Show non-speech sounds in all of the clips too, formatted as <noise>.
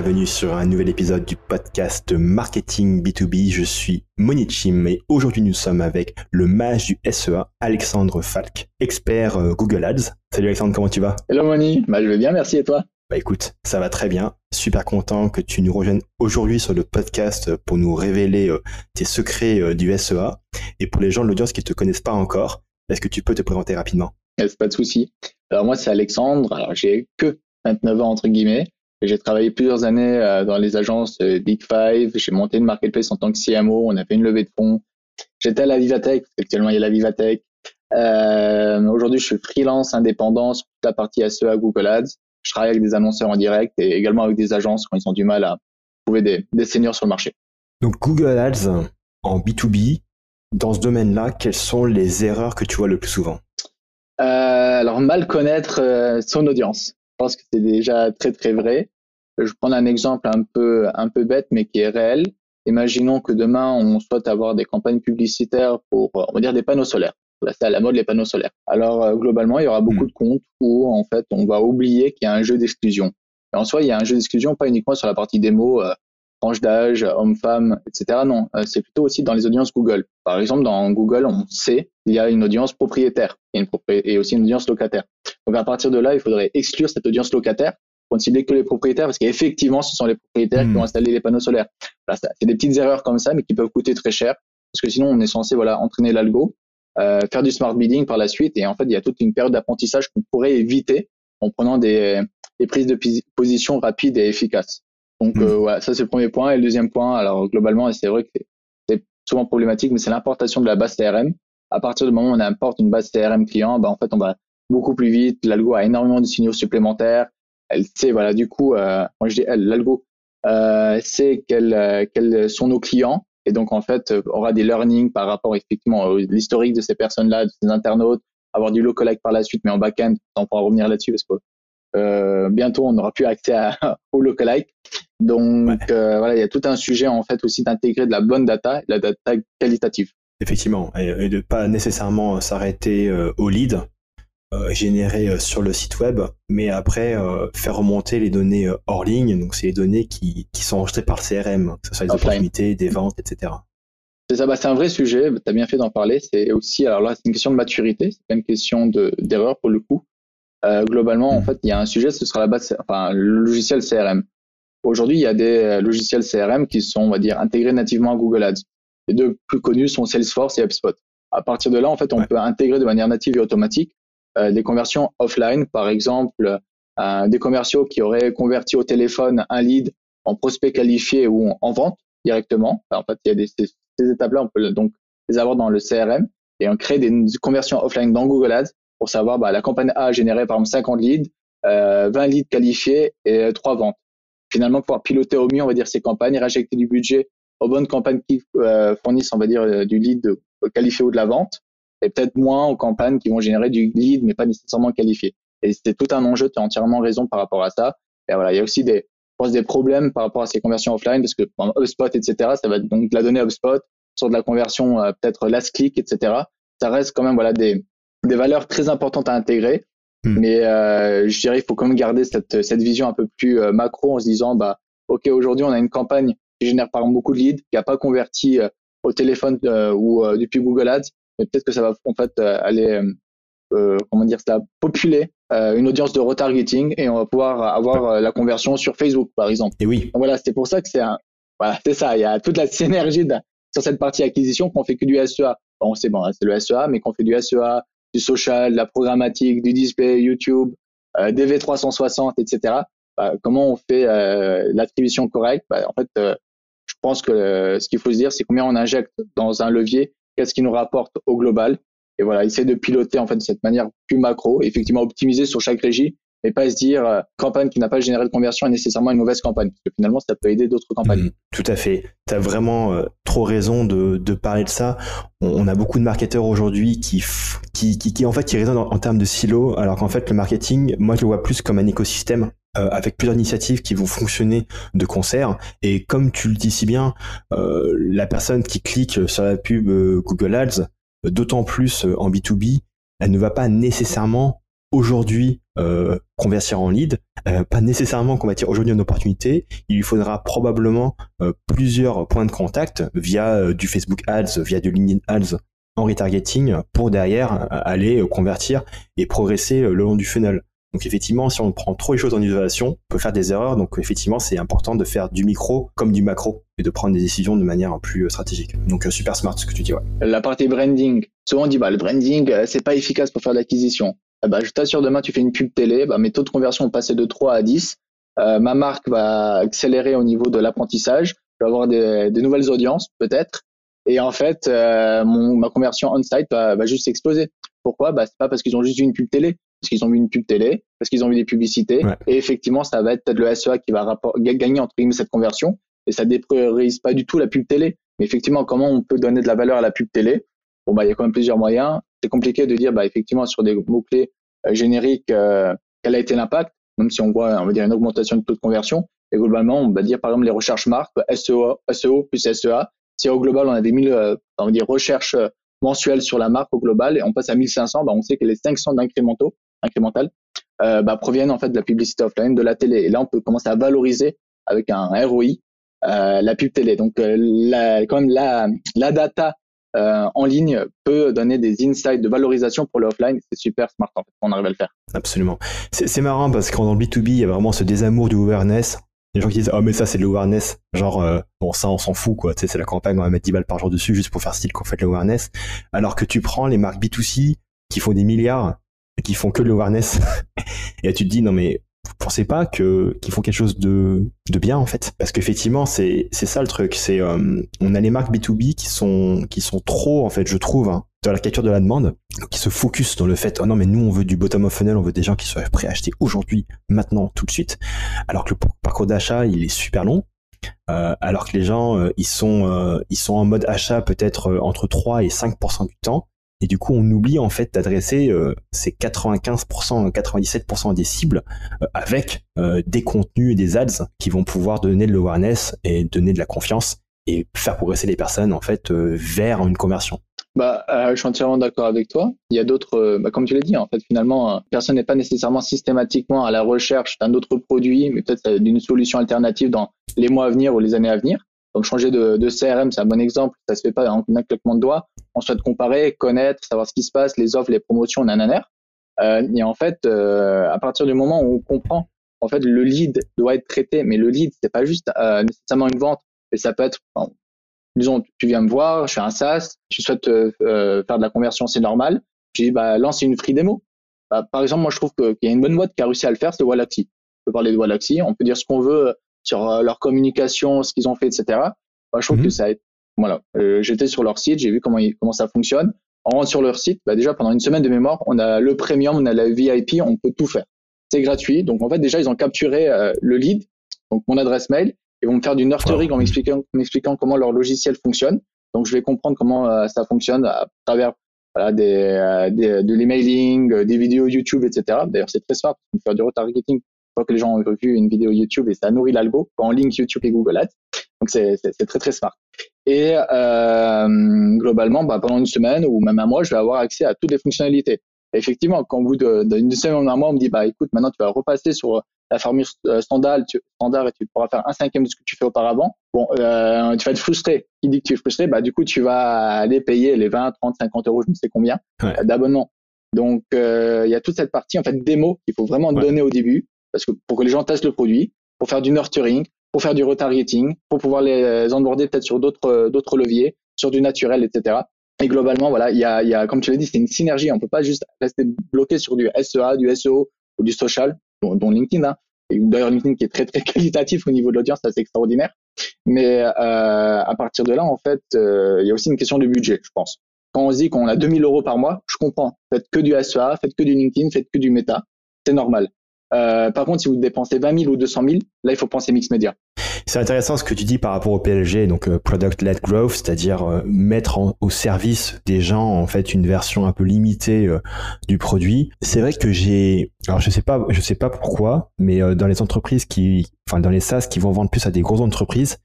Bienvenue sur un nouvel épisode du podcast Marketing B2B. Je suis Monichim et aujourd'hui nous sommes avec le mage du SEA, Alexandre Falk, expert euh, Google Ads. Salut Alexandre, comment tu vas? Hello Moni, bah, je vais bien, merci et toi? Bah écoute, ça va très bien. Super content que tu nous rejoignes aujourd'hui sur le podcast pour nous révéler euh, tes secrets euh, du SEA. Et pour les gens de l'audience qui ne te connaissent pas encore, est-ce que tu peux te présenter rapidement? Pas de souci? Alors moi c'est Alexandre, alors j'ai que 29 ans entre guillemets. J'ai travaillé plusieurs années euh, dans les agences Big Five. J'ai monté une marketplace en tant que CMO. On a fait une levée de fonds. J'étais à la Vivatech, actuellement il y a la Vivatech. Euh, Aujourd'hui, je suis freelance indépendant sur toute la partie SEA Google Ads. Je travaille avec des annonceurs en direct et également avec des agences quand ils ont du mal à trouver des, des seniors sur le marché. Donc Google Ads en B2B, dans ce domaine-là, quelles sont les erreurs que tu vois le plus souvent? Euh, Alors mal connaître euh, son audience. Je pense que c'est déjà très très vrai. Je prends un exemple un peu un peu bête mais qui est réel. Imaginons que demain on souhaite avoir des campagnes publicitaires pour on va dire des panneaux solaires. Là c'est à la mode les panneaux solaires. Alors euh, globalement il y aura beaucoup Hmm. de comptes où en fait on va oublier qu'il y a un jeu d'exclusion. En soi il y a un jeu d'exclusion pas uniquement sur la partie démo, euh, tranche d'âge, homme-femme, etc. Non, euh, c'est plutôt aussi dans les audiences Google. Par exemple dans Google on sait qu'il y a une audience propriétaire et, une propri- et aussi une audience locataire. Donc à partir de là, il faudrait exclure cette audience locataire pour ne cibler que les propriétaires parce qu'effectivement, ce sont les propriétaires Hmm. qui ont installé les panneaux solaires. Voilà, c'est des petites erreurs comme ça, mais qui peuvent coûter très cher parce que sinon, on est censé voilà entraîner l'algo, euh, faire du smart bidding par la suite et en fait, il y a toute une période d'apprentissage qu'on pourrait éviter en prenant des, des prises de position rapides et efficaces. Donc euh, voilà, ça c'est le premier point. Et le deuxième point, alors globalement, et c'est vrai que c'est- souvent problématique, mais c'est l'importation de la base CRM. À partir du moment où on importe une base CRM client, ben, en fait, on va beaucoup plus vite. L'algo a énormément de signaux supplémentaires. Elle sait, voilà, du coup, euh, quand je dis elle, l'algo euh, sait quels, euh, quels sont nos clients et donc en fait euh, aura des learnings par rapport effectivement à l'historique de ces personnes-là, de ces internautes, avoir du lookalike par la suite, mais en back-end, on pourra revenir là-dessus parce que euh, bientôt on n'aura plus accès à, <laughs> au lookalike. Donc euh, voilà, il y a tout un sujet en fait aussi d'intégrer de la bonne data, de la data qualitative. Effectivement, et, de pas nécessairement s'arrêter euh, au lead généré sur le site web, mais après faire remonter les données hors ligne, donc c'est les données qui, qui sont enregistrées par le CRM, que ce soit les Offline. opportunités, des ventes, etc. C'est ça, bah, c'est un vrai sujet. Tu as bien fait d'en parler. C'est aussi, alors là, c'est une question de maturité, c'est pas une question de d'erreur pour le coup. Euh, globalement, en Mhm. fait, il y a un sujet, ce sera la base, enfin, le logiciel CRM. Aujourd'hui, il y a des euh, logiciels CRM qui sont, on va dire, intégrés nativement à Google Ads. Les deux plus connus sont Salesforce et HubSpot. À partir de là, en fait, on Ouais. peut intégrer de manière native et automatique euh, des conversions offline, par exemple, euh, des commerciaux qui auraient converti au téléphone un lead en prospect qualifié ou en, en vente directement. En fait, il y a des, ces, ces étapes-là, on peut donc les avoir dans le CRM et on crée des conversions offline dans Google Ads pour savoir bah, la campagne A a généré par exemple 50 leads, euh, 20 leads qualifiés et 3 ventes. Finalement, pouvoir piloter au mieux, on va dire, ces campagnes et réinjecter du budget aux bonnes campagnes qui euh, fournissent, on va dire, euh, du lead de- qualifié ou de la vente et peut-être moins aux campagnes qui vont générer du lead mais pas nécessairement qualifié. Et c'est tout un enjeu, tu as entièrement raison par rapport à ça. Et voilà, il y a aussi des, je pense, des problèmes par rapport à ces conversions offline parce que exemple, HubSpot, etc., ça va donc de la donnée HubSpot sur de la conversion euh, peut-être last click, etc. Ça reste quand même voilà des, des valeurs très importantes à intégrer. Hmm. Mais euh, je dirais il faut quand même garder cette, cette vision un peu plus euh, macro en se disant bah ok aujourd'hui on a une campagne qui génère par exemple beaucoup de leads qui a pas converti euh, au téléphone euh, ou depuis Google Ads mais peut-être que ça va en fait aller comment dire ça populer une audience de retargeting et on va pouvoir avoir la conversion sur Facebook par exemple. Et oui, Donc voilà, c'est pour ça que c'est un voilà, c'est ça, il y a toute la <laughs> synergie de- sur cette partie acquisition qu'on fait que du SEA. Bon, c'est bon, c'est le SEA mais qu'on fait du SEA, du social, de la programmatique, du display, YouTube, euh, DV360, etc. Bah, comment on fait euh, l'attribution correcte? Bah, En fait, euh, je pense que euh, ce qu'il faut se dire, c'est combien on injecte dans un levier, qu'est-ce qui nous rapporte au global? Et voilà, essayer de piloter en fait de cette manière plus macro, effectivement optimiser sur chaque régie, mais pas se dire euh, campagne qui n'a pas généré de conversion est nécessairement une mauvaise campagne, parce que finalement ça peut aider d'autres campagnes. Mm, tout à fait. Tu as vraiment euh, trop raison de, de parler de ça. On, on a beaucoup de marketeurs aujourd'hui qui, qui, qui, en fait qui raisonnent en, en termes de silos, alors qu'en fait le marketing, moi je le vois plus comme un écosystème euh, avec plusieurs initiatives qui vont fonctionner de concert. Et comme tu le dis si bien, euh, la personne qui clique sur la pub euh, Google Ads, euh, d'autant plus en B2B, elle ne va pas nécessairement aujourd'hui euh, convertir en lead, euh, pas nécessairement convertir aujourd'hui en opportunité, il lui faudra probablement euh, plusieurs points de contact via du Facebook Ads, via du LinkedIn Ads en retargeting pour derrière aller convertir et progresser le long du funnel. Donc effectivement, si on prend trop les choses en isolation, on peut faire des erreurs. Donc effectivement, c'est important de faire du micro comme du macro et de prendre des décisions de manière plus euh, stratégique. Donc euh, super smart ce que tu dis. Ouais. La partie branding. Souvent on dit bah le branding euh, c'est pas efficace pour faire de l'acquisition. Eh bah, je t'assure demain tu fais une pub télé, bah, mes taux de conversion vont passer de 3 à 10. ma marque va accélérer au niveau de l'apprentissage. Je vais avoir des, nouvelles audiences peut-être. Et en fait, mon, ma conversion on-site va, va juste exploser. Pourquoi? Bah, C'est pas parce qu'ils ont juste vu une pub télé parce qu'ils ont vu une pub télé, parce qu'ils ont vu des publicités. Et effectivement, ça va être peut-être le SEA qui va gagner entre guillemets cette conversion. Et ça dépriorise pas du tout la pub télé. Mais effectivement, comment on peut donner de la valeur à la pub télé? Bon, bah, il y a quand même plusieurs moyens. C'est compliqué de dire, bah, effectivement, sur des mots-clés euh, génériques, euh, quel a été l'impact, même si on voit, on va dire, une augmentation de taux de conversion. Et globalement, on va dire, par exemple, les recherches marques, SEO, SEO plus SEA. Si au global, on a des mille, euh, on va dire, recherches mensuelles sur la marque au global et on passe à 1500, bah, on sait que les 500 d'incrémentaux incrémentales euh, bah, proviennent en fait de la publicité offline, de la télé. Et là, on peut commencer à valoriser avec un ROI euh, la pub télé. Donc, euh, la, quand même, la, la data euh, en ligne peut donner des insights de valorisation pour l'offline. C'est super smart en fait, on arrive à le faire. Absolument. C'est marrant parce que dans le B2B, il y a vraiment ce désamour du awareness. Les gens qui disent, oh, mais ça, c'est de l'awareness. Genre, euh, bon, ça, on s'en fout, quoi. Tu sais, c'est la campagne, on va mettre 10 balles par jour dessus juste pour faire style qu'on fait de l'awareness. Alors que tu prends les marques B2C qui font des milliards qui font que le awareness. <laughs> et tu te dis, non, mais pensez pas qu'ils font quelque chose de, de bien en fait. Parce qu'effectivement c'est c'est ça le truc. C'est euh, on a les marques B2B qui sont qui sont trop en fait je trouve hein, dans la capture de la demande qui se focus dans le fait oh non mais nous on veut du bottom of funnel on veut des gens qui soient prêts à acheter aujourd'hui maintenant tout de suite. Alors que le parcours d'achat il est super long euh, alors que les gens euh, ils sont ils sont en mode achat peut-être entre 3 et 5% du temps et du coup, on oublie en fait d'adresser euh, ces 95%, 97% des cibles euh, avec euh, des contenus et des ads qui vont pouvoir donner de l'awareness et donner de la confiance et faire progresser les personnes en fait vers une conversion. Bah, je suis entièrement d'accord avec toi. Il y a d'autres, bah, comme tu l'as dit, en fait, finalement, personne n'est pas nécessairement systématiquement à la recherche d'un autre produit, mais peut-être d'une solution alternative dans les mois à venir ou les années à venir. Donc changer de, de CRM, c'est un bon exemple. Ça se fait pas en un claquement de doigts. On souhaite comparer, connaître, savoir ce qui se passe, les offres, les promotions, nanana. Euh, et en fait, euh, à partir du moment où on comprend, en fait, le lead doit être traité, mais le lead, c'est pas juste euh, nécessairement une vente, mais ça peut être, disons, tu viens me voir, je suis un SaaS, tu souhaites faire de la conversion, c'est normal. Je dis, bah, lance une free démo. Bah, par exemple, moi, je trouve qu'il y a une bonne boîte qui a réussi à le faire, c'est Wallaxy. On peut parler de Wallaxy, on peut dire ce qu'on veut sur leur communication, ce qu'ils ont fait, etc. Je trouve que mhm. ça a été, voilà, euh, j'étais sur leur site, j'ai vu comment comment ça fonctionne. On rentre sur leur site, bah déjà pendant une semaine de mémoire, on a le premium, on a la VIP, on peut tout faire. C'est gratuit. Donc en fait déjà ils ont capturé euh, le lead, donc mon adresse mail, et vont me faire du nurturing en m'expliquant m'expliquant comment leur logiciel fonctionne. Donc je vais comprendre comment ça fonctionne à travers voilà, des, des, de l'emailing, des vidéos YouTube, etc. D'ailleurs c'est très smart, on peut faire du retargeting que les gens ont vu une vidéo YouTube et ça nourrit l'algo en ligne YouTube et Google Ads. Donc c'est très très smart. Et euh, globalement, bah, pendant une semaine ou même un mois, je vais avoir accès à toutes les fonctionnalités. effectivement, quand au bout d'une semaine ou un mois, on me dit bah écoute, maintenant tu vas repasser sur la formule euh, standard, standard et tu pourras faire un cinquième de ce que tu fais auparavant. Bon, euh, tu vas être frustré. Qui dit que tu es frustré, bah du coup tu vas aller payer les 20, 30, 50 euros, je ne sais combien d'abonnement. Donc il y a toute cette partie en fait démo qu'il faut vraiment donner au début parce que pour que les gens testent le produit, pour faire du nurturing, pour faire du retargeting, pour pouvoir les onboarder peut-être sur d'autres d'autres leviers, sur du naturel, etc. Et globalement, voilà, il y a, y a comme tu l'as dit, c'est une synergie. On peut pas juste rester bloqué sur du SEA, du SEO ou du social, dont, LinkedIn. Hein. D'ailleurs, LinkedIn qui est très très <laughs> qualitatif au niveau de l'audience, c'est extraordinaire. Mais euh, à partir de là, en fait, euh, il y a aussi une question de budget, je pense. Quand on se dit qu'on a 2000 euros par mois, je comprends. Faites que du SEA, faites que du LinkedIn, faites que du Meta, c'est normal. Euh, par contre, si vous dépensez 20 000 ou 200 000, là, il faut penser mix média. C'est intéressant ce que tu dis par rapport au PLG, donc euh, Product Led Growth, c'est-à-dire euh, mettre au service des gens en fait une version un peu limitée du produit. C'est vrai que j'ai, alors je sais pas, je sais pas pourquoi, mais dans les entreprises qui, enfin dans les SaaS qui vont vendre plus à des grosses entreprises,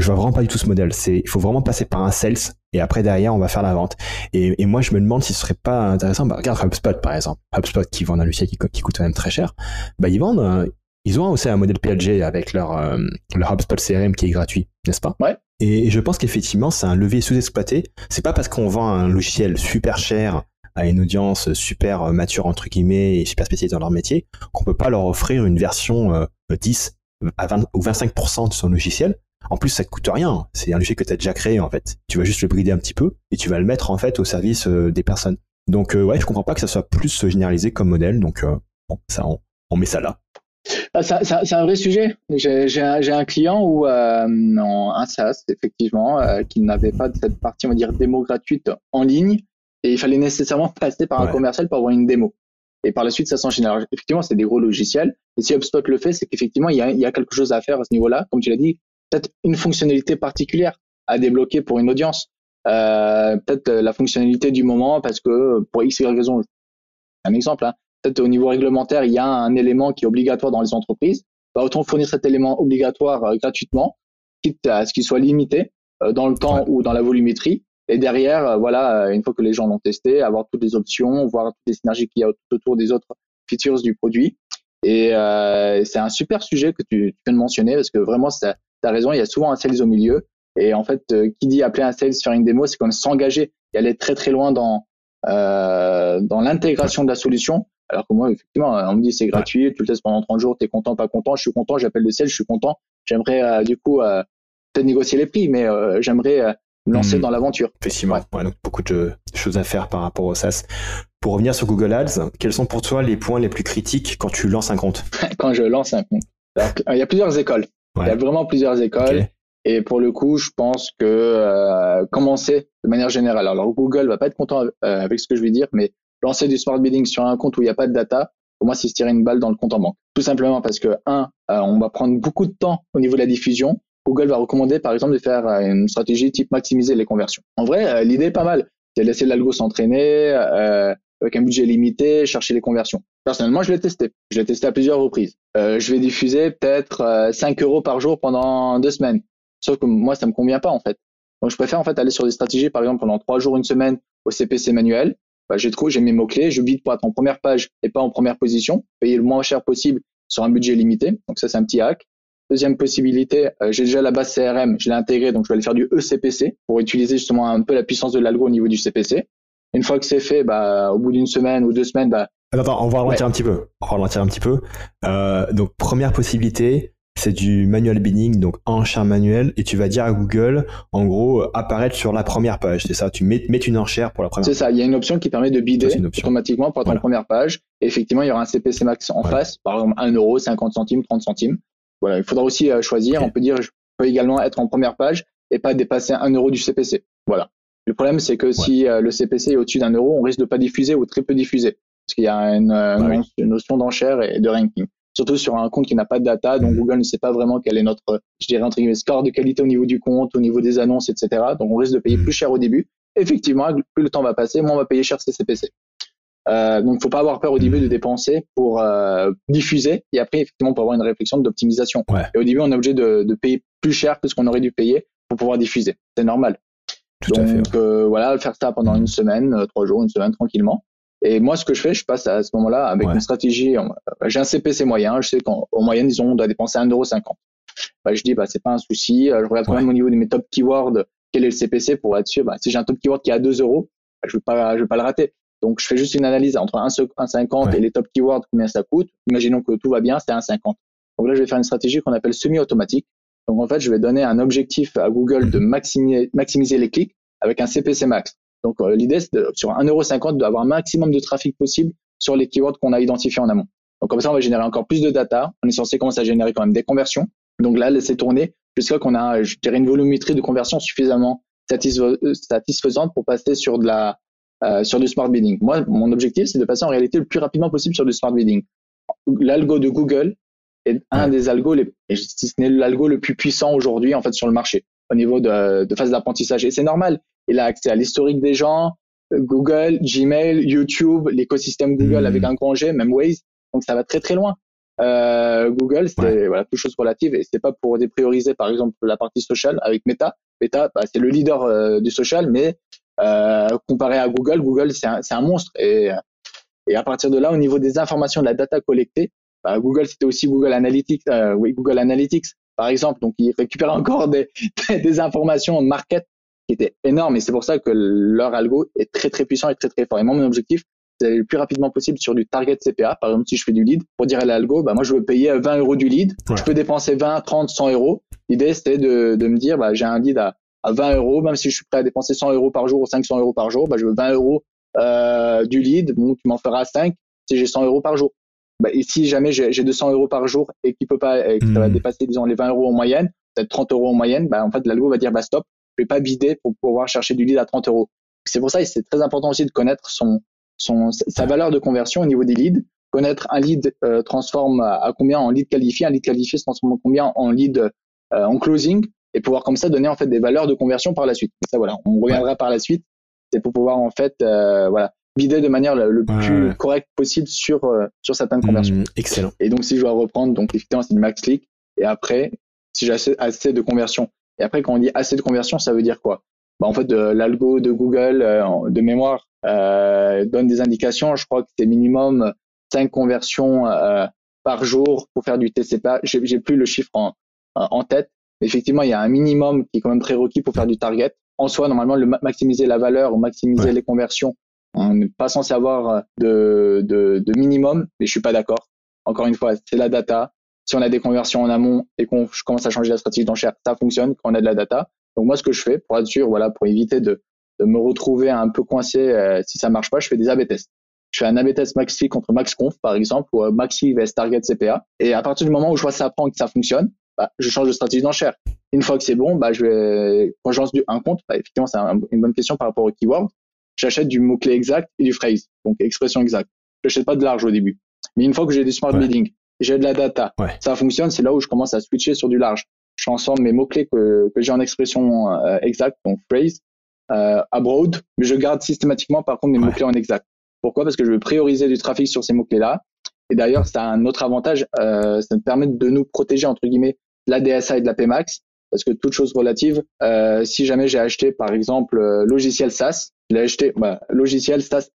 je vois vraiment pas du tout ce modèle. C'est, il faut vraiment passer par un sales et après derrière on va faire la vente. Et, et moi je me demande si ce serait pas intéressant. Bah, regarde HubSpot par exemple. HubSpot qui vend un logiciel qui, qui coûte quand même très cher. Bah ils vendent, euh, ils ont aussi un modèle PLG avec leur euh, leur HubSpot CRM qui est gratuit, n'est-ce pas? Ouais. Et je pense qu'effectivement c'est un levier sous-exploité. C'est pas parce qu'on vend un logiciel super cher à une audience super mature entre guillemets et super spécialisée dans leur métier qu'on peut pas leur offrir une version 10 euh, à 20 ou 25% de son logiciel en plus, ça te coûte rien. C'est un logiciel que tu as déjà créé, en fait. Tu vas juste le brider un petit peu et tu vas le mettre, en fait, au service euh, des personnes. Donc, euh, ouais, je comprends pas que ça soit plus généralisé comme modèle. Donc, euh, bon, ça, on, met ça là. Ah, c'est un vrai sujet. J'ai un, client où un SaaS, effectivement, qui n'avait pas cette partie, on va dire, démo gratuite en ligne, et il fallait nécessairement passer par un commercial pour avoir une démo. Et par la suite, ça s'enchaîne. effectivement, c'est des gros logiciels. Et si HubSpot le fait, c'est qu'effectivement, il y a, il y a quelque chose à faire à ce niveau-là. Comme tu l'as dit, peut-être une fonctionnalité particulière à débloquer pour une audience. Euh, peut-être la fonctionnalité du moment parce que pour x y raison, un exemple, hein, peut-être au niveau réglementaire, il y a un élément qui est obligatoire dans les entreprises. Bah, autant fournir cet élément obligatoire euh, gratuitement, quitte à ce qu'il soit limité euh, dans le temps ou dans la volumétrie. Et derrière, euh, voilà, une fois que les gens l'ont testé, avoir toutes les options, voir toutes les synergies qu'il y a autour des autres features du produit. Et c'est un super sujet que tu, tu viens de mentionner parce que vraiment, ça, tu as raison, il y a souvent un sales au milieu. Et en fait, euh, qui dit appeler un sales, faire une démo, c'est comme s'engager et aller très très loin dans, euh, dans l'intégration de la solution. Alors que moi, effectivement, on me dit c'est gratuit, tu le testes pendant 30 jours, tu es content, pas content, je suis content, j'appelle le sales, je suis content. J'aimerais euh, du coup peut-être négocier les prix, mais j'aimerais me lancer hmm. dans l'aventure. Effectivement, ouais. donc beaucoup de choses à faire par rapport au SaaS. Pour revenir sur Google Ads, quels sont pour toi les points les plus critiques quand tu lances un compte? <laughs> Quand je lance un compte. il y a plusieurs écoles. Il y a vraiment plusieurs écoles. Et pour le coup, je pense que euh, commencer de manière générale. Alors Google va pas être content euh, avec ce que je vais dire, mais lancer du smart bidding sur un compte où il n'y a pas de data, pour moi, c'est se tirer une balle dans le compte en banque. Tout simplement parce que un, euh, on va prendre beaucoup de temps au niveau de la diffusion. Google va recommander, par exemple, de faire euh, une stratégie type maximiser les conversions. En vrai, l'idée est pas mal. C'est laisser l'algo s'entraîner avec un budget limité, chercher les conversions. Personnellement, je l'ai testé. Je l'ai testé à plusieurs reprises. Euh, je vais diffuser peut-être 5 euh, euros par jour pendant deux semaines. Sauf que moi, ça me convient pas en fait. Donc, je préfère en fait aller sur des stratégies, par exemple, pendant trois jours, une semaine au CPC manuel. Bah, j'ai trouvé, j'ai mes mots clés, je bide pour être en première page et pas en première position, payer le moins cher possible sur un budget limité. Donc ça, c'est un petit hack. Deuxième possibilité, euh, j'ai déjà la base CRM, je l'ai intégrée, donc je vais aller faire du ECPC pour utiliser justement un peu la puissance de l'algo au niveau du CPC. Une fois que c'est fait, bah, au bout d'une semaine ou deux semaines, bah, Attends, on va ralentir un petit peu. On va ralentir un petit peu. Euh, donc, première possibilité, c'est du manual bidding, donc enchère manuel, et tu vas dire à Google, en gros, apparaître sur la première page. C'est ça, tu mets, mets une enchère pour la première C'est ça, il y a une option qui permet de bidder automatiquement pour être en première page. Et effectivement, il y aura un CPC max en face, par exemple 1 euro, 50 centimes, 30 centimes. Voilà, il faudra aussi euh, choisir. On peut dire, je peux également être en première page et pas dépasser 1 euro du CPC. Voilà. Le problème, c'est que si euh, le CPC est au-dessus d'un euro, on risque de pas diffuser ou très peu diffuser. Parce qu'il y a une, euh, notion d'enchère et de ranking. Surtout sur un compte qui n'a pas de data, donc mm. Google ne sait pas vraiment quel est notre, je dirais, entre guillemets, score de qualité au niveau du compte, au niveau des annonces, etc. Donc on risque de payer mm. plus cher au début. Effectivement, plus le temps va passer, moins on va payer cher ses CPC. Euh, donc, faut pas avoir peur au début mm. de dépenser pour euh, diffuser et après, effectivement, pour avoir une réflexion d'optimisation. Et au début, on est obligé de, de payer plus cher que ce qu'on aurait dû payer pour pouvoir diffuser. C'est normal. Donc euh, voilà, faire ça pendant une semaine, euh, trois jours, une semaine tranquillement. Et moi, ce que je fais, je passe à ce moment-là avec une stratégie. Euh, j'ai un CPC moyen. Je sais qu'en moyenne, disons, on doit dépenser 1,50€. Bah, je dis, bah, c'est pas un souci. Je regarde quand même au niveau de mes top keywords quel est le CPC pour être sûr. Bah, si j'ai un top keyword qui est à 2 euros, bah, je ne vais, pas, je vais pas le rater. Donc, je fais juste une analyse entre 1,50 et les top keywords, combien ça coûte. Imaginons que tout va bien, c'est 1,50. Donc là, je vais faire une stratégie qu'on appelle semi-automatique. Donc en fait, je vais donner un objectif à Google de maximiser, les clics avec un CPC max. Donc euh, l'idée, c'est de, sur 1,50€, d'avoir un maximum de trafic possible sur les keywords qu'on a identifiés en amont. Donc comme ça, on va générer encore plus de data. On est censé commencer à générer quand même des conversions. Donc là, laisser tourner jusqu'à qu'on a, je dirais, une volumétrie de conversion suffisamment satisfaisante pour passer sur euh, sur du smart bidding. Moi, mon objectif, c'est de passer en réalité le plus rapidement possible sur du smart bidding. L'algo de Google est un des algos, les, si ce n'est l'algo le plus puissant aujourd'hui en fait sur le marché au niveau de, de phase d'apprentissage. Et c'est normal. Il a accès à l'historique des gens, Google, Gmail, YouTube, l'écosystème Google avec hmm. un grand G, même Waze. Donc ça va très très loin. euh, Google, c'est voilà, toute chose relative et c'est pas pour déprioriser par exemple la partie social avec Meta. Meta, bah, c'est le leader euh, du social, mais euh, comparé à Google, Google c'est un, un, monstre et et à partir de là, au niveau des informations, de la data collectée, Google c'était aussi Google Analytics, euh, oui Google Analytics par exemple, donc ils récupèrent encore des, <laughs> des informations market qui étaient énormes et c'est pour ça que leur algo est très très puissant et très très fort. Et moi mon objectif le plus rapidement possible sur du target CPA. Par exemple, si je fais du lead, pour dire à l'algo, bah, moi, je veux payer 20 euros du lead. Je peux dépenser 20, 30, 100 euros. L'idée, c'était de, de me dire, bah, j'ai un lead à, à 20 euros, même si je suis prêt à dépenser 100 euros par jour ou 500 euros par jour, bah, je veux 20 euros euh, du lead. Bon, tu m'en feras 5 si j'ai 100 euros par jour. Bah, et si jamais j'ai 200 euros par jour et qu'il peut pas, et que ça va hmm. dépasser, disons, les 20 euros en moyenne, peut-être 30 euros en moyenne, bah, en fait, l'algo va dire, bah, stop, je vais pas bider pour pouvoir chercher du lead à 30 euros. C'est pour ça, c'est très important aussi de connaître son, son, sa valeur de conversion au niveau des leads. Connaître un lead euh, transforme à, combien en lead qualifié, un lead qualifié se transforme en combien en lead euh, en closing et pouvoir comme ça donner en fait des valeurs de conversion par la suite. ça voilà, on reviendra par la suite. C'est pour pouvoir en fait euh, voilà bider de manière le, plus correcte possible sur sur certaines conversions. Mmh, excellent. Et donc si je dois reprendre donc effectivement c'est du max click et après si j'ai assez, assez de conversion et après quand on dit assez de conversion ça veut dire quoi? Bah, en fait, l'algo de Google euh, de mémoire euh, donne des indications. Je crois que c'est minimum 5 conversions euh, par jour pour faire du TCPA. J'ai plus le chiffre en, en tête. Mais effectivement, il y a un minimum qui est quand même prérequis pour faire du target. En soi, normalement, le maximiser la valeur ou maximiser les conversions, on n'est pas censé avoir de, de, de minimum, mais je suis pas d'accord. Encore une fois, c'est la data. Si on a des conversions en amont et qu'on commence à changer la stratégie d'enchère, ça fonctionne quand on a de la data. Donc moi, ce que je fais pour être sûr, voilà, pour éviter de, de me retrouver un peu coincé euh, si ça marche pas, je fais des A/B tests. Je fais un A/B test maxi contre MaxConf par exemple ou euh, maxi vs target CPA. Et à partir du moment où je vois ça prend que ça fonctionne, bah, je change de stratégie d'enchère. Une fois que c'est bon, bah, je vais quand je lance un compte, bah, effectivement c'est une bonne question par rapport au keyword. J'achète du mot clé exact et du phrase, donc expression exacte. Je n'achète pas de large au début. Mais une fois que j'ai du smart bidding, j'ai de la data, ça fonctionne, c'est là où je commence à switcher sur du large je transforme mes mots-clés que, que j'ai en expression euh, exacte, donc phrase, euh, abroad, mais je garde systématiquement par contre mes mots-clés en exact. Pourquoi? Parce que je veux prioriser du trafic sur ces mots-clés-là. Et d'ailleurs, ça a un autre avantage, euh, ça me permet de nous protéger entre guillemets de la DSA et de la PMAX, parce que toute chose relative, euh, si jamais j'ai acheté par exemple euh, logiciel SaaS, j'ai acheté bah, logiciel SaaS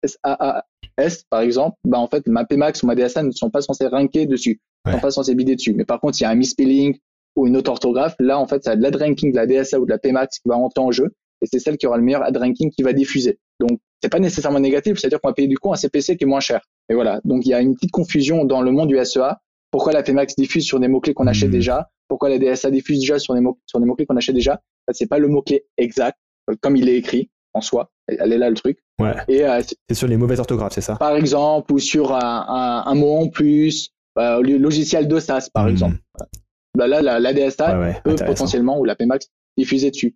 S par exemple, bah en fait ma PMAX ou ma DSA ne sont pas censés ranker dessus, ne sont pas censés bider dessus. Mais par contre, il y a un misspelling, ou une autre orthographe, là, en fait, c'est de l'ad ranking de la DSA ou de la PMAX qui va rentrer en jeu, et c'est celle qui aura le meilleur ad ranking qui va diffuser. Donc, c'est pas nécessairement négatif, c'est-à-dire qu'on va payer du coup un CPC qui est moins cher. Et voilà. Donc, il y a une petite confusion dans le monde du SEA. Pourquoi la PMAX diffuse sur des mots-clés qu'on achète mmh. déjà? Pourquoi la DSA diffuse déjà sur des mots, sur des mots-clés qu'on achète déjà? C'est pas le mot-clé exact, euh, comme il est écrit en soi. Elle est là le truc. Ouais. Et euh, c'est sur les mauvaises orthographes, c'est ça? Par exemple, ou sur un, un, un mot en plus, euh, logiciel de SAS, par mmh. exemple bah là, la, la DSA peut potentiellement, ou la PMAX, diffuser dessus.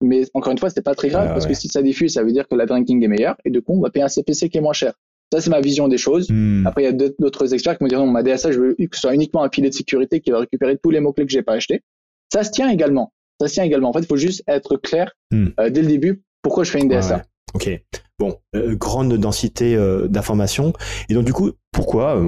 Mais encore une fois, c'est pas très grave parce que si ça diffuse, ça veut dire que la ranking est meilleure et du coup, on va payer un CPC qui est moins cher. Ça, c'est ma vision des choses. Hmm. Après, il y a d'autres experts qui me diront, ma DSA, je veux que ce soit uniquement un filet de sécurité qui va récupérer tous les mots-clés que j'ai pas achetés. Ça se tient également. Ça se tient également. En fait, il faut juste être clair hmm. euh, dès le début pourquoi je fais une DSA. Ok. Bon, euh, grande densité euh, d'informations. Et donc, du coup, pourquoi,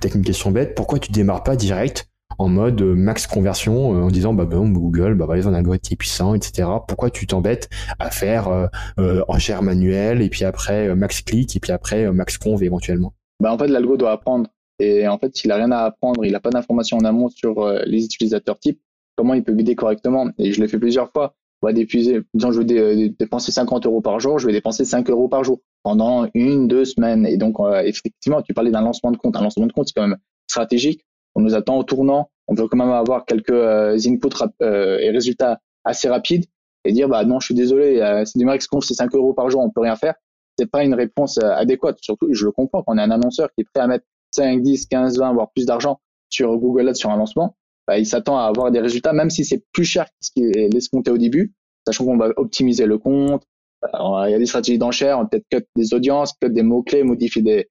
peut-être une question bête, pourquoi tu démarres pas direct en mode euh, max conversion euh, en disant bah bon Google bah voilà un algorithme puissant etc pourquoi tu t'embêtes à faire euh, euh, enchère et puis après max click et puis après max conv éventuellement? Bah en fait l'algo doit apprendre. Et en fait s'il a rien à apprendre il a pas d'informations en amont sur les utilisateurs types comment il peut guider correctement? Et je l'ai fait plusieurs fois. On va défuser, disons je veux dépenser 50 euros par jour, je vais dépenser 5 euros par jour pendant une, deux semaines. Et donc, effectivement, tu parlais d'un lancement de compte. Un lancement de compte, c'est quand même stratégique on nous attend au tournant, on veut quand même avoir quelques euh, inputs euh, et résultats assez rapides et dire bah non je suis désolé euh, c'est du max conf c'est 5 euros par jour on peut rien faire. C'est pas une réponse adéquate. Surtout je le comprends quand on est un annonceur qui est prêt à mettre 5 10 15 20 voire plus d'argent sur Google Ads sur un lancement bah, il s'attend à avoir des résultats même si c'est plus cher que ce qui est escompté au début sachant qu'on va optimiser le compte. Il y a des stratégies d'enchères on peut-être cut des audiences cut des mots clés modifier des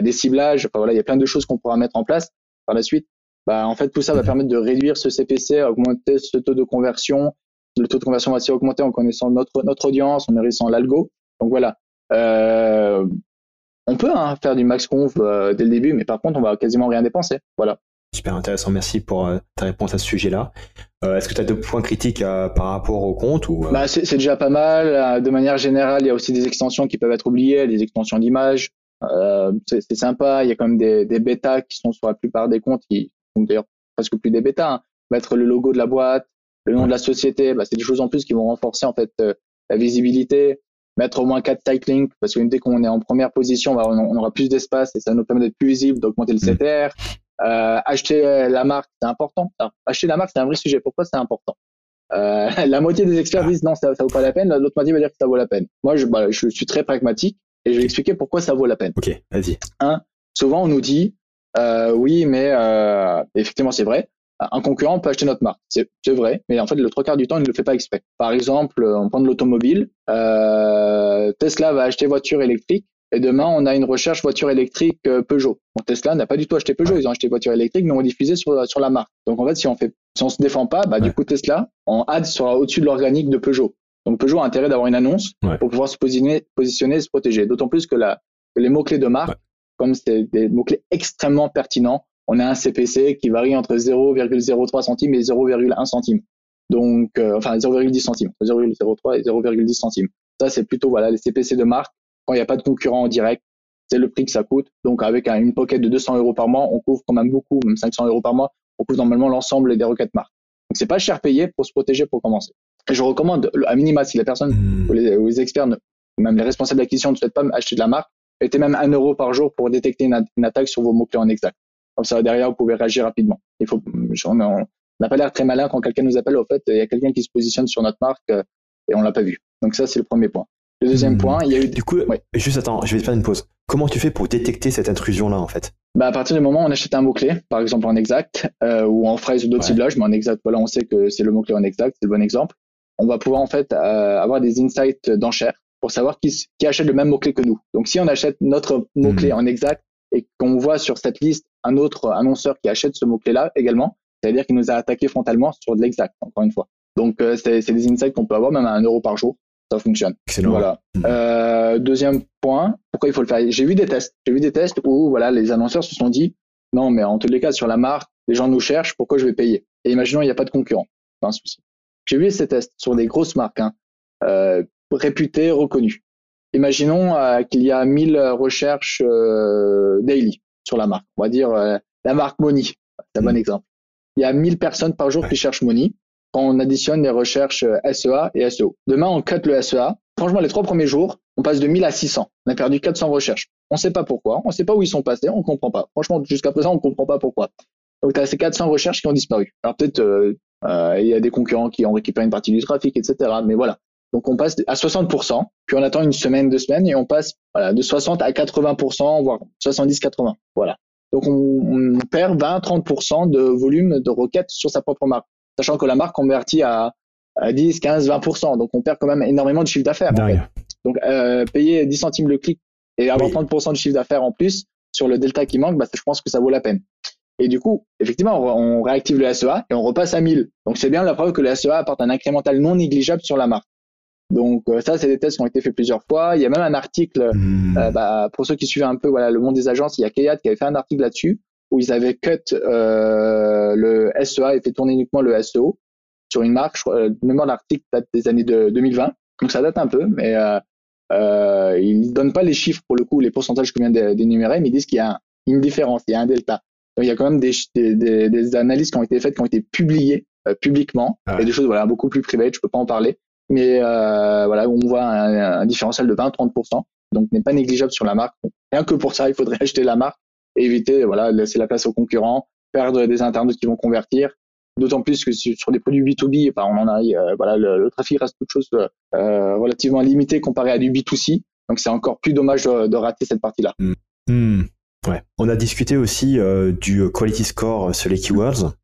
des ciblages. Enfin voilà il y a plein de choses qu'on pourra mettre en place par la suite, bah, en fait, tout ça va permettre de réduire ce CPC, augmenter ce taux de conversion. Le taux de conversion va aussi augmenter en connaissant notre, notre audience, en nourrissant l'algo. Donc voilà. Euh, on peut hein, faire du max conf euh, dès le début, mais par contre, on va quasiment rien dépenser. Voilà. Super intéressant, merci pour euh, ta réponse à ce sujet-là. Est-ce que tu as d'autres points critiques par rapport au compte ou, bah, C'est déjà pas mal. De manière générale, il y a aussi des extensions qui peuvent être oubliées, des extensions d'image. c'est sympa, il y a quand même des, des bêtas qui sont sur la plupart des comptes, qui sont d'ailleurs presque plus des bêtas. Hein. Mettre le logo de la boîte, le nom de la société, bah, c'est des choses en plus qui vont renforcer en fait la visibilité mettre au moins quatre links parce que dès qu'on est en première position, bah, on, aura plus d'espace et ça nous permet d'être plus visible, d'augmenter le mm. CTR. Euh, acheter la marque, c'est important. acheter la marque, c'est un vrai sujet. Pourquoi c'est important? Euh, <laughs> La moitié des experts disent non, ça, ça vaut pas la peine. L'autre moitié va dire que ça vaut la peine. Moi, je, bah, je suis très pragmatique et je vais expliquer pourquoi ça vaut la peine. Ok, vas-y. Un, souvent on nous dit euh, oui, mais euh, effectivement c'est vrai un concurrent peut acheter notre marque. C'est vrai, mais en fait, le trois quarts du temps, il ne le fait pas exprès. Par exemple, on prend de l'automobile. Euh, Tesla va acheter voiture électrique et demain, on a une recherche voiture électrique euh, Peugeot. Tesla n'a pas du tout acheté Peugeot, ils ont acheté voiture électrique, mais on diffusé sur, sur la marque. Donc en fait, si on fait, si on se défend pas, bah, du coup, Tesla, en ad sera au-dessus de l'organique de Peugeot. Donc Peugeot a intérêt d'avoir une annonce pour pouvoir se positionner, positionner et se protéger. D'autant plus que, la, que les mots-clés de marque, comme c'est des mots-clés extrêmement pertinents, on a un CPC qui varie entre 0,03 centimes et 0,1 centime. Donc, euh, enfin 0,10 centimes, 0,03 et 0,10 centimes. Ça, c'est plutôt voilà les CPC de marque. Quand il n'y a pas de concurrent en direct, c'est le prix que ça coûte. Donc, avec une pocket de 200 euros par mois, on couvre quand même beaucoup, même 500 euros par mois, on couvre normalement l'ensemble des requêtes marques. Donc, c'est pas cher payé pour se protéger pour commencer. Je recommande, à minima, si les personnes hmm. ou, les, experts, même les responsables d'acquisition ne souhaitent pas acheter de la marque, mettez même 1 euro par jour pour détecter une attaque sur vos mots-clés en exact. Comme ça, derrière, vous pouvez réagir rapidement. Il faut, on n'a pas l'air très malin quand quelqu'un nous appelle. Au fait, il y a quelqu'un qui se positionne sur notre marque euh, et on l'a pas vu. Donc ça, c'est le premier point. Le deuxième hmm. point, il y a eu. Du coup, juste attends, je vais te faire une pause. Comment tu fais pour détecter cette intrusion-là, en fait? Bah, à partir du moment où on achète un mot-clé, par exemple en exact, euh, ou en phrase ou d'autres ciblages, mais en exact, voilà, on sait que c'est le mot-clé en exact, c'est le bon exemple. On va pouvoir en fait euh, avoir des insights d'enchères pour savoir qui, qui achète le même mot-clé que nous. Donc si on achète notre mot-clé hmm. en exact et qu'on voit sur cette liste un autre annonceur qui achète ce mot-clé-là également, c'est-à-dire qu'il nous a attaqué frontalement sur de l'exact, encore une fois. Donc, euh, c'est des insights qu'on peut avoir même à un euro par jour. Ça fonctionne. Excellent. Voilà. Hmm. Euh, deuxième point, pourquoi il faut le faire? J'ai vu des tests. J'ai vu des tests où voilà, les annonceurs se sont dit non, mais en tous les cas, sur la marque, les gens nous cherchent, pourquoi je vais payer? Et imaginons, il n'y a pas de concurrent. Pas un souci. J'ai vu ces tests sur des grosses marques, hein, euh, réputées, reconnues. Imaginons euh, qu'il y a 1000 recherches euh, daily sur la marque. On va dire la marque Money, c'est un bon mm. exemple. Il y a 1000 personnes par jour qui cherchent Money quand on additionne les recherches SEA et SEO. Demain, on cut le SEA. Franchement, les trois premiers jours, on passe de 1000 à 600. On a perdu 400 recherches. On ne sait pas pourquoi. On ne sait pas où ils sont passés. On ne comprend pas. Franchement, jusqu'à présent, on ne comprend pas pourquoi. Donc, tu as ces 400 recherches qui ont disparu. Alors, peut-être, il y a des concurrents qui ont récupéré une partie du trafic, etc. Mais voilà. Donc on passe à 60%, puis on attend une semaine, deux semaines, et on passe voilà, de 60 à 80%, voire 70-80. Voilà. Donc on, perd 20-30% de volume de requêtes sur sa propre marque, sachant que la marque convertit à, 10, 15, 20%. Donc on perd quand même énormément de chiffre d'affaires. Donc euh, payer 10 centimes le clic et avoir 30% de chiffre d'affaires en plus sur le delta qui manque, bah, je pense que ça vaut la peine. Et du coup, effectivement, on, réactive le SEA et on repasse à 1000. Donc c'est bien la preuve que le SEA apporte un incrémental non négligeable sur la marque. Donc euh, ça, c'est des tests qui ont été faits plusieurs fois. Il y a même un article, hmm. euh, bah, pour ceux qui suivent un peu voilà, le monde des agences, il y a Kayat qui avait fait un article là-dessus où ils avaient cut euh, le SEA et fait tourner uniquement le SEO sur une marque. Je crois, même l'article date des années de 2020, donc ça date un peu, mais euh, euh, ils donnent pas les chiffres pour le coup, les pourcentages que je viens d'énumérer, mais ils disent qu'il y a une différence, il y a un delta. Donc il y a quand même des, des, des, analyses qui ont été faites, qui ont été publiées publiquement, ah et des choses voilà beaucoup plus privées, je peux pas en parler mais euh, voilà, on voit un, différentiel de 20-30%, donc n'est pas négligeable sur la marque. rien que pour ça, il faudrait <laughs> acheter la marque et éviter, voilà, laisser la place aux concurrents, perdre des internautes qui vont convertir. D'autant plus que sur des produits B2B, bah, on en a, euh, voilà, le, trafic reste toute chose euh, relativement limité comparé à du B2C. Donc c'est encore plus dommage de, rater cette partie-là. Hmm. Ouais. On a discuté aussi du quality score sur les keywords.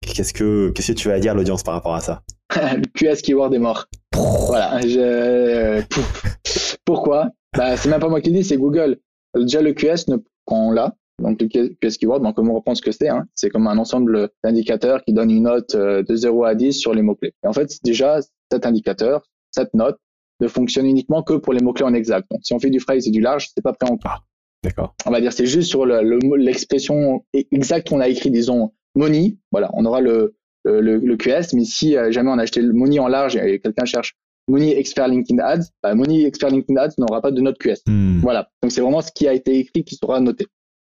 Qu'est-ce que qu'est-ce que tu vas dire à l'audience par rapport à ça? <laughs> Le QS keyword est mort. Voilà. Je... <laughs> Pourquoi? Bah, C'est même pas moi qui le dis, c'est Google. Déjà, le QS, quand on l'a, donc le QS Keyword, donc comment on reprend ce que c'est, hein, c'est comme un ensemble d'indicateurs qui donne une note euh, de 0 à 10 sur les mots-clés. Et en fait, déjà, cet indicateur, cette note, ne fonctionne uniquement que pour les mots-clés en exact. Donc, si on fait du phrase et du large, c'est pas prêt encore. D'accord. On va dire c'est juste sur l'expression exacte qu'on a écrit, disons money. Voilà, on aura le, le, QS, mais si jamais on a acheté le money en large et quelqu'un cherche Money Expert LinkedIn Ads, bah, Money Expert LinkedIn Ads n'aura pas de note QS. Hmm. Voilà. Donc c'est vraiment ce qui a été écrit qui sera noté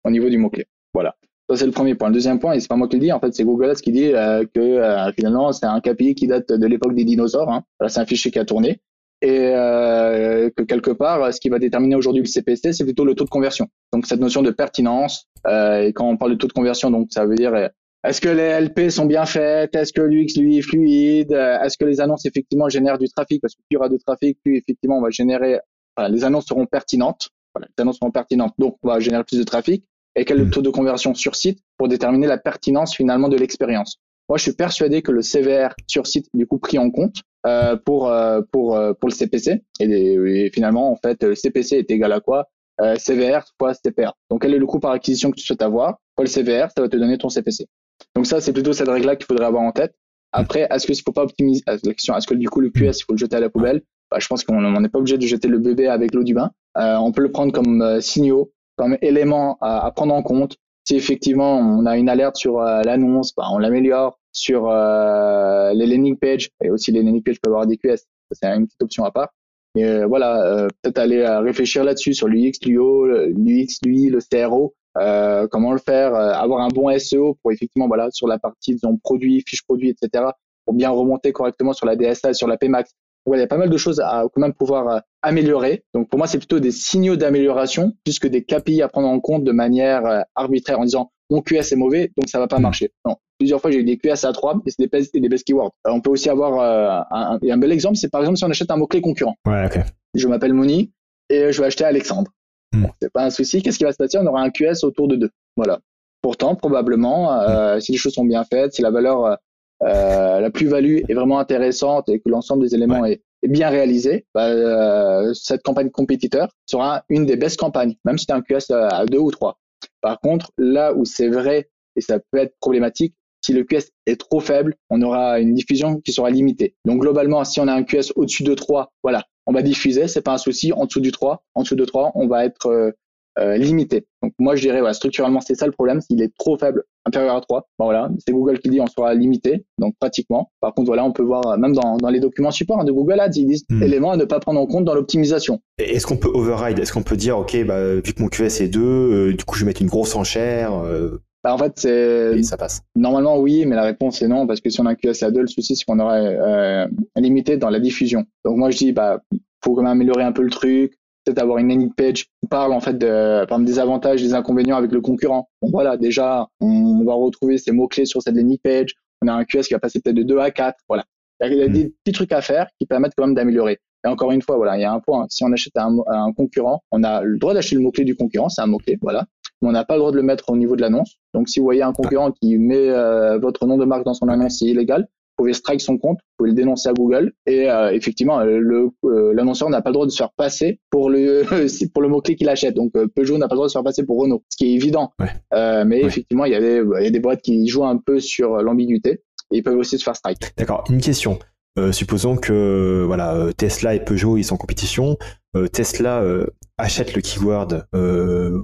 au niveau du mot-clé. Voilà. Ça c'est le premier point. Le deuxième point, et c'est pas moi qui le dis, en fait c'est Google Ads qui dit euh, que euh, finalement c'est un KPI qui date de l'époque des dinosaures. Hein. c'est un fichier qui a tourné et euh, que quelque part, ce qui va déterminer aujourd'hui le CPC, c'est plutôt le taux de conversion. Donc cette notion de pertinence. et quand on parle de taux de conversion, donc ça veut dire est-ce que les LP sont bien faites? Est-ce que l'UX lui est fluide? Est-ce que les annonces effectivement génèrent du trafic? Parce que plus il y aura de trafic, plus effectivement on va générer. les annonces seront pertinentes. Voilà, les annonces seront pertinentes, donc on va générer plus de trafic. Et quel est le hmm. taux de conversion sur site pour déterminer la pertinence finalement de l'expérience? Moi, je suis persuadé que le CVR sur site, du coup, pris en compte euh, pour euh, pour euh, pour le CPC. Et, finalement, en fait, le CPC est égal à quoi euh, CVR fois CPA. Donc, quel est le coût par acquisition que tu souhaites avoir Pour le CVR, ça va te donner ton CPC. Donc ça, c'est plutôt cette règle-là qu'il faudrait avoir en tête. Après, est-ce qu'il ne faut pas optimiser euh, la question Est-ce que du coup le QS, il faut le jeter à la poubelle? Bah, Je pense qu'on n'est pas obligé de jeter le bébé avec l'eau du bain. Euh, on peut le prendre comme signaux, comme élément à, prendre en compte. Si effectivement on a une alerte sur l'annonce, bah, on l'améliore sur les landing pages et aussi les landing pages peuvent avoir des QS. C'est une petite option à part. Mais voilà, peut-être aller réfléchir là-dessus sur l'UX, l'UO, l'UX, lui, le CRO euh, comment le faire, euh, avoir un bon SEO pour effectivement voilà sur la partie disons produit, fiche produit, etc. pour bien remonter correctement sur la DSA, sur la PMAX. Il y a pas mal de choses à quand même pouvoir euh, améliorer. Donc pour moi, c'est plutôt des signaux d'amélioration plus que des KPI à prendre en compte de manière arbitraire en disant mon QS est mauvais, donc ça va pas hmm. marcher. Non, plusieurs fois j'ai eu des QS à 3 et c'est des best, des best keywords. on peut aussi avoir un, un, bel exemple, c'est par exemple si on achète un mot clé concurrent. Ouais, ok. Je m'appelle Moni et je vais acheter Alexandre. Hmm. c'est pas un souci. Qu'est-ce qui va se passer? On aura un QS autour de 2. Voilà. Pourtant, probablement, euh, hmm. si les choses sont bien faites, si la valeur, euh, la plus-value est vraiment intéressante et que l'ensemble des éléments est, bien réalisé, bah, euh, cette campagne compétiteur sera une des best campagnes, même si tu as un QS à 2 ou 3. Par contre, là où c'est vrai et ça peut être problématique, si le QS est trop faible, on aura une diffusion qui sera limitée. Donc globalement, si on a un QS au-dessus de 3, voilà, on va diffuser, c'est pas un souci. En dessous du 3, en dessous de 3, on va être euh, euh, limité. Donc moi je dirais voilà, structurellement c'est ça le problème, s'il est trop faible, inférieur à 3, bon, voilà, c'est Google qui dit on sera limité, donc pratiquement. Par contre voilà, on peut voir euh, même dans, dans les documents support hein, de Google Ads, ils disent hmm. éléments à ne pas prendre en compte dans l'optimisation. Est-ce qu'on peut override? Est-ce qu'on peut dire ok bah, vu que mon QS est 2, du coup je vais mettre une grosse enchère bah, en fait, c'est. ça passe. Normalement, oui, mais la réponse est non, parce que si on a un QS à 2, le souci, c'est qu'on aurait euh, limité dans la diffusion. Donc, moi, je dis, bah, faut quand même améliorer un peu le truc, peut-être avoir une landing page qui parle, en fait, de, par des avantages, des inconvénients avec le concurrent. Bon, voilà, déjà, on, va retrouver ces mots-clés sur cette landing page. On a un QS qui va passer peut-être de 2 à 4. Voilà. Il y a des hmm. petits trucs à faire qui permettent quand même d'améliorer. Et encore une fois, voilà, il y a un point. Si on achète un, un concurrent, on a le droit d'acheter le mot-clé du concurrent, c'est un mot-clé, voilà on n'a pas le droit de le mettre au niveau de l'annonce. Donc, si vous voyez un concurrent qui met euh, votre nom de marque dans son annonce, c'est illégal. Vous pouvez strike son compte, vous pouvez le dénoncer à Google. Et euh, effectivement, euh, le l'annonceur n'a pas le droit de se faire passer pour le <laughs> pour le mot clé qu'il achète. Donc Peugeot n'a pas le droit de se faire passer pour Renault, ce qui est évident. mais effectivement, il y, a des, il y a des boîtes qui jouent un peu sur l'ambiguïté et ils peuvent aussi se faire strike. D'accord. Une question. supposons que voilà Tesla et Peugeot ils sont en compétition. Tesla achète le keyword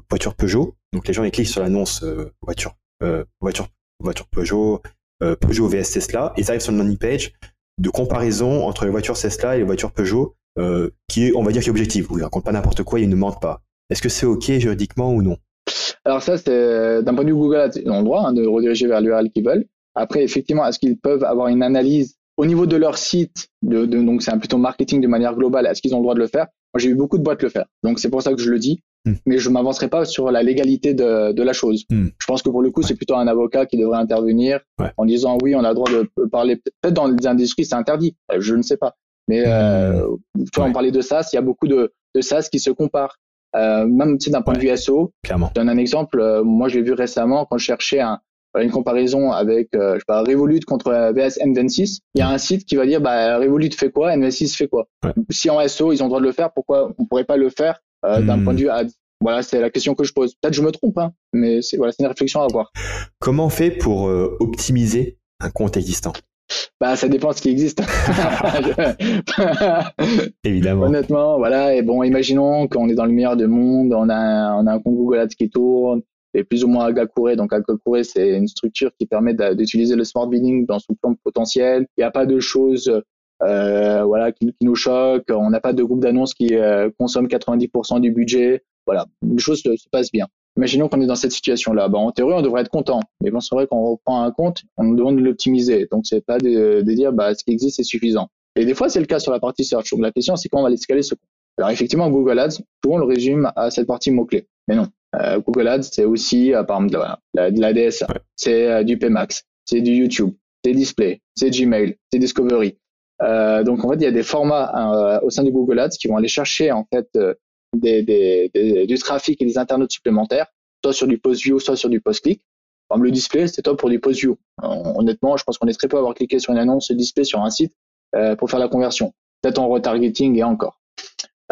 voiture Peugeot donc les gens ils cliquent sur l'annonce euh, voiture, euh, voiture, voiture Peugeot, euh, Peugeot vs Tesla, ils arrivent sur une landing page de comparaison entre les voitures Tesla et les voitures Peugeot, qui est, on va dire, qui est objective. Ils ne racontent pas n'importe quoi, ils ne mentent pas. Est-ce que c'est OK juridiquement ou non? Alors ça, c'est d'un point de vue Google, ils ont le droit hein, de rediriger vers l'URL qu'ils veulent. Après, effectivement, est-ce qu'ils peuvent avoir une analyse au niveau de leur site, donc c'est un plutôt marketing de manière globale, est-ce qu'ils ont le droit de le faire? Moi, j'ai eu beaucoup de boîtes le faire. Donc c'est pour ça que je le dis. Hmm. Mais je m'avancerai pas sur la légalité de, de la chose. Hmm. Je pense que pour le coup, c'est plutôt un avocat qui devrait intervenir en disant oui, on a le droit de parler. Peut-être dans les industries, c'est interdit. Euh, je ne sais pas. Mais euh, hmm. faut en parler de ça. Il y a beaucoup de, de SaaS qui se comparent. Euh, même d'un point de vue SEO. Clairement. Je donne un exemple. Euh, moi, je l'ai vu récemment quand je cherchais un, une comparaison avec je sais pas, Revolut contre VS N26. Il y a un site qui va dire bah, Revolut fait quoi, N26 fait quoi. Si en SEO ils ont le droit de le faire, pourquoi on pourrait pas le faire euh, d'un hmm. point de vue ads. Voilà, c'est la question que je pose. Peut-être je me trompe, hein, mais c'est voilà, c'est une réflexion à avoir. Comment on fait pour euh, optimiser un compte existant? Bah, ça dépend de ce qui existe. <laughs> Évidemment. Honnêtement, voilà. Et bon, imaginons qu'on est dans le meilleur du monde, on a, on a un compte Google Ads qui tourne, et plus ou moins Agakure. Donc, Agakure, c'est une structure qui permet d'utiliser le smart bidding dans son plan potentiel. Il n'y a pas de choses, voilà, qui, nous choquent. On n'a pas de groupe d'annonces qui euh, consomme 90% du budget. Voilà, les choses se, se passent bien. Imaginons qu'on est dans cette situation-là. Bah, en théorie, on devrait être content. Mais bon, c'est vrai qu'on reprend un compte, on nous demande de l'optimiser. Donc, c'est pas de, de, dire, bah, ce qui existe, c'est suffisant. Et des fois, c'est le cas sur la partie search. Donc, la question, c'est comment on va l'escaler ce compte. Alors, effectivement, Google Ads, souvent, on le résume à cette partie mot-clé. Mais non. Euh, Google Ads, c'est aussi, euh, par exemple, de la, DSA. C'est euh, du PMAX. C'est du YouTube. C'est Display. C'est Gmail. C'est Discovery. Euh, donc, en fait, il y a des formats au sein de Google Ads qui vont aller chercher, en fait, des, des, des, du trafic et des internautes supplémentaires, soit sur du post-view, soit sur du post-click. Comme le display, c'est top pour du post-view. Honnêtement, je pense qu'on est très peu à avoir cliqué sur une annonce display sur un site euh, pour faire la conversion. Peut-être en retargeting et encore.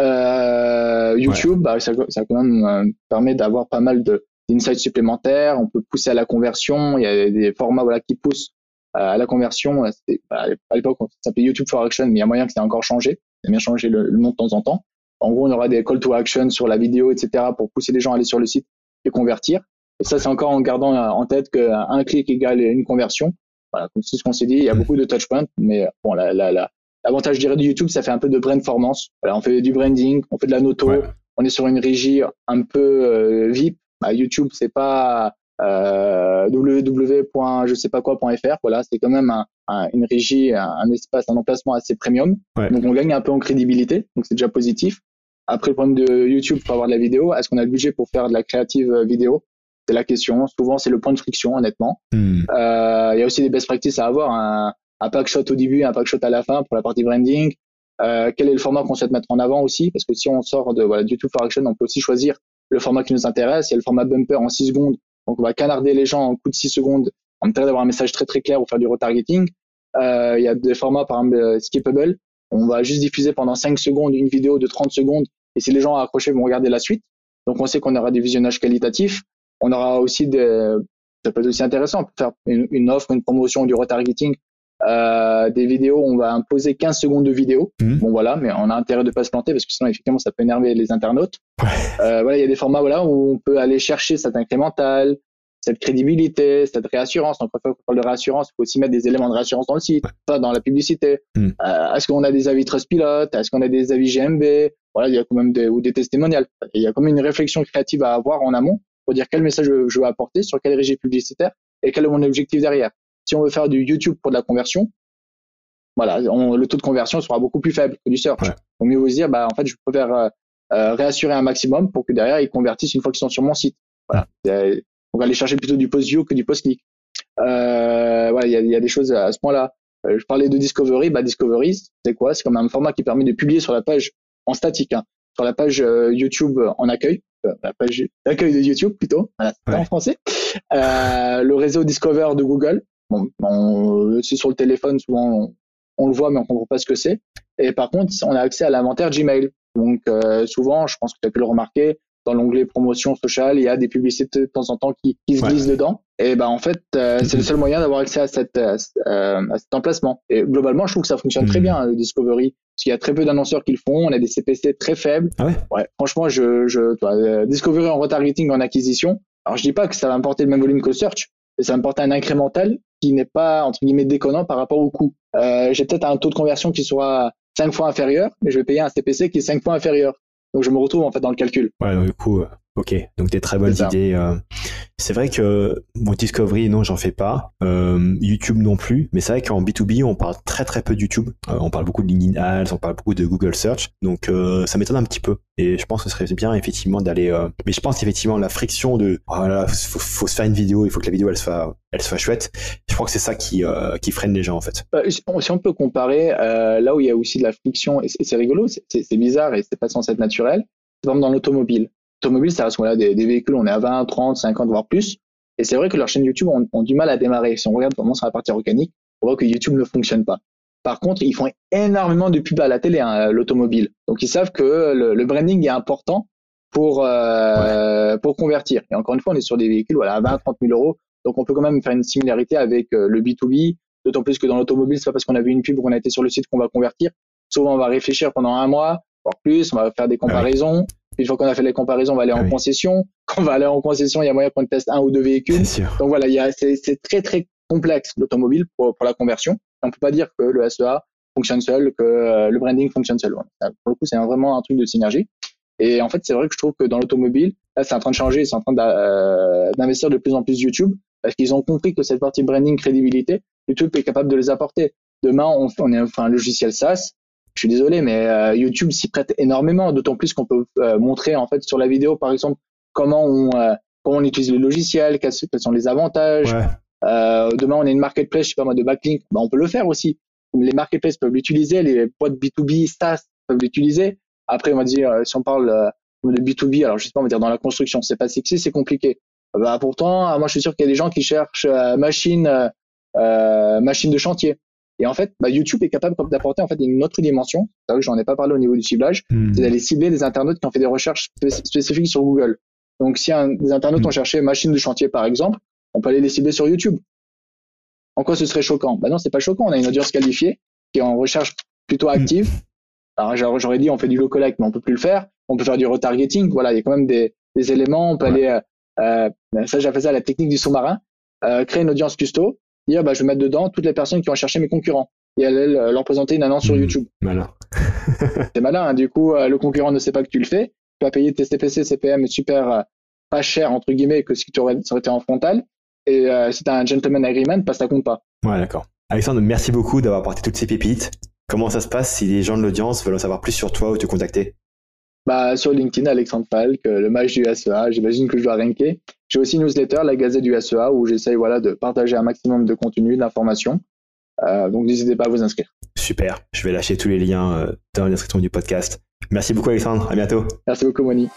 Euh, YouTube, bah, ça, ça quand même euh, permet d'avoir pas mal d'insights supplémentaires. On peut pousser à la conversion. Il y a des formats voilà qui poussent à la conversion. Bah, à l'époque, ça s'appelait YouTube for Action, mais il y a moyen que ça ait encore changé. Ça a bien changé le, le nom de temps en temps. En gros, on aura des call to action sur la vidéo, etc., pour pousser les gens à aller sur le site et convertir. Et ça, c'est encore en gardant en tête qu'un clic égale une conversion. Voilà, c'est ce qu'on s'est dit. Il y a mmh. beaucoup de touchpoints, mais bon, la, la, la, l'avantage, je dirais, de YouTube, ça fait un peu de brandformance. Voilà, on fait du branding, on fait de la noto, on est sur une régie un peu euh, VIP. Bah, YouTube, c'est pas euh, www. je sais pas quoi.fr. Voilà, c'est quand même un, une régie, un, espace, un emplacement assez premium. Donc on gagne un peu en crédibilité, donc c'est déjà positif. Après, le problème de YouTube pour avoir de la vidéo, est-ce qu'on a le budget pour faire de la créative euh, vidéo? C'est la question. Souvent, c'est le point de friction, honnêtement. Hmm. Euh, il y a aussi des best practices à avoir. Un, un pack shot au début, un pack shot à la fin pour la partie branding. Euh, quel est le format qu'on souhaite mettre en avant aussi? Parce que si on sort de voilà, YouTube for Action, on peut aussi choisir le format qui nous intéresse. Il y a le format bumper en 6 secondes. Donc, on va canarder les gens en coup de 6 secondes en train d'avoir un message très très clair pour faire du retargeting. Euh, il y a des formats, par exemple, skippable. On va juste diffuser pendant 5 secondes une vidéo de 30 secondes et si les gens accrochés vont regarder la suite, donc on sait qu'on aura des visionnages qualitatifs. On aura aussi des, ça peut être aussi intéressant, faire une, offre, une promotion, du retargeting, euh, des vidéos, on va imposer 15 secondes de vidéo. Mmh. Bon voilà, mais on a intérêt de pas se planter parce que sinon effectivement ça peut énerver les internautes. Euh, voilà, il y a des formats voilà où on peut aller chercher cet incrémental, cette crédibilité, cette réassurance. Donc, quand on parle de réassurance, il faut aussi mettre des éléments de réassurance dans le site, pas dans la publicité. Hmm. Euh, est-ce qu'on a des avis Trustpilot Est-ce qu'on a des avis GMB Voilà, il y a quand même des, ou des testimonials. Il y a quand même une réflexion créative à avoir en amont pour dire quel message je, veux apporter, sur quelle régie publicitaire et quel est mon objectif derrière. Si on veut faire du YouTube pour de la conversion, voilà, le taux de conversion sera beaucoup plus faible que du search. Ouais. Donc, mieux vous dire, bah, en fait, je préfère euh, euh, réassurer un maximum pour que derrière, ils convertissent une fois qu'ils sont sur mon site. Voilà on va aller chercher plutôt du post-view que du post-click. Euh, voilà, il y a, y a, des choses à, ce point-là. Je parlais de Discovery. Bah, Discovery, c'est quoi? C'est comme un format qui permet de publier sur la page en statique, hein, sur la page YouTube en accueil, la page d'accueil de YouTube plutôt, voilà, en français. le réseau Discover de Google. Bon, c'est sur le téléphone, souvent on, le voit, mais on comprend pas ce que c'est. Et par contre, on a accès à l'inventaire Gmail. Donc souvent, je pense que tu as pu le remarquer, dans l'onglet promotion sociale, il y a des publicités de temps en temps qui, qui se glissent dedans. Et ben en fait, euh, c'est le seul moyen d'avoir accès à, cette, euh, à cet emplacement. Et globalement, je trouve que ça fonctionne très hmm. bien le Discovery, parce qu'il y a très peu d'annonceurs qui le font. On a des CPC très faibles. Ah ouais, ouais franchement, je, je toi, euh, Discovery en retargeting en acquisition. Alors je dis pas que ça va importer le même volume que le search, mais ça va importer un incrémental qui n'est pas entre guillemets déconnant par rapport au coût. Euh, J'ai peut-être un taux de conversion qui sera 5 fois inférieur, mais je vais payer un CPC qui est 5 fois inférieur. Donc je me retrouve en fait dans le calcul. Ouais, donc, du coup, euh, ok. Donc des très bonnes idées. Euh. C'est vrai que bon, Discovery, non, j'en fais pas. Euh, YouTube non plus. Mais c'est vrai qu'en B2B, on parle très très peu de YouTube. on parle beaucoup de LinkedIn Ads, on parle beaucoup de Google Search. Donc ça m'étonne un petit peu. Et je pense que ce serait bien effectivement d'aller. Mais je pense effectivement la friction de voilà, faut, faut, se faire une vidéo, il faut que la vidéo elle soit elle soit chouette. Je crois que c'est ça qui qui freine les gens en fait. Bah, si on peut comparer là où il y a aussi de la friction et c'est rigolo, c'est bizarre et c'est pas censé être naturel par exemple dans l'automobile. L'automobile, ça reste des, des, véhicules, on est à 20, 30, 50, voire plus. Et c'est vrai que leurs chaînes YouTube ont, du mal à démarrer. Si on regarde vraiment sur la partie organique, on voit que YouTube ne fonctionne pas. Par contre, ils font énormément de pubs à la télé, hein, l'automobile. Donc ils savent que le, branding est important pour euh, pour convertir. Et encore une fois, on est sur des véhicules voilà à 20, 30 000 euros. Donc on peut quand même faire une similarité avec euh, le B2B, D'autant plus que dans l'automobile, c'est pas parce qu'on a vu une pub ou qu'on a été sur le site qu'on va convertir. Souvent, on va réfléchir pendant un mois, voire plus, on va faire des ah comparaisons. Une fois qu'on a fait les comparaisons, on va aller en ah concession. <laughs> Quand on va aller en concession, il y a moyen qu'on teste un ou deux véhicules. Donc voilà, c'est très très complexe l'automobile pour, pour la conversion. On peut pas dire que le SEA fonctionne seul, que euh, le branding fonctionne seul. Pour le coup, c'est vraiment un truc de synergie. Et en fait, c'est vrai que je trouve que dans l'automobile, là, c'est en train de changer, c'est en train euh, d'investir de plus en plus YouTube parce qu'ils ont compris que cette partie branding, crédibilité, YouTube est capable de les apporter. Demain, on, on est enfin, un logiciel SaaS. Je suis désolé, mais euh, YouTube s'y prête énormément, d'autant plus qu'on peut montrer en fait sur la vidéo, par exemple, comment on comment on utilise le logiciel, quels, sont les avantages. Ouais. demain, on a une marketplace, je sais pas moi, de backlink, bah, on peut le faire aussi les marketplaces peuvent l'utiliser, les boîtes B2B, SaaS peuvent l'utiliser. Après, on va dire, euh, si on parle euh, de B2B, alors je sais pas, on va dire dans la construction, c'est pas sexy, c'est compliqué. Bah, pourtant, moi, je suis sûr qu'il y a des gens qui cherchent euh, machine, euh, machine de chantier. Et en fait, bah, YouTube est capable d'apporter en fait une autre dimension. C'est vrai que j'en ai pas parlé au niveau du ciblage. Hmm. C'est d'aller cibler des internautes qui ont fait des recherches spécifiques sur Google. Donc, si un, des internautes hmm. ont cherché machine de chantier, par exemple, on peut aller les cibler sur YouTube. En quoi ce serait choquant? Bah non, c'est pas choquant. On a une audience qualifiée qui est en recherche plutôt active. Alors j'aurais dit on fait du low collect, mais on peut plus le faire. On peut faire du retargeting. Voilà, il y a quand même des, éléments. On peut aller, euh, euh, ça j'appelle ça la technique du sous-marin. Euh, créer une audience custo, dire bah je vais mettre dedans toutes les personnes qui ont cherché mes concurrents et aller leur présenter une annonce sur mmh, YouTube. Malin. <laughs> c'est malin. Hein. Du coup, le concurrent ne sait pas que tu le fais. Tu vas payer tes CPC, CPM super pas cher entre guillemets que si tu aurais, ça aurait été en frontal et euh, c'est un gentleman agreement que ça compte pas. Ouais, d'accord. Alexandre, merci beaucoup d'avoir apporté toutes ces pépites. Comment ça se passe si les gens de l'audience veulent en savoir plus sur toi ou te contacter? Bah, Sur LinkedIn, Alexandre Falk, euh, le match du SEA, j'imagine que je dois ranker. J'ai aussi une newsletter, la Gazette du SEA, où j'essaye voilà, de partager un maximum de contenu, d'informations. Euh, donc n'hésitez pas à vous inscrire. Super, je vais lâcher tous les liens dans la description du podcast. Merci beaucoup Alexandre, à bientôt. Merci beaucoup Moni.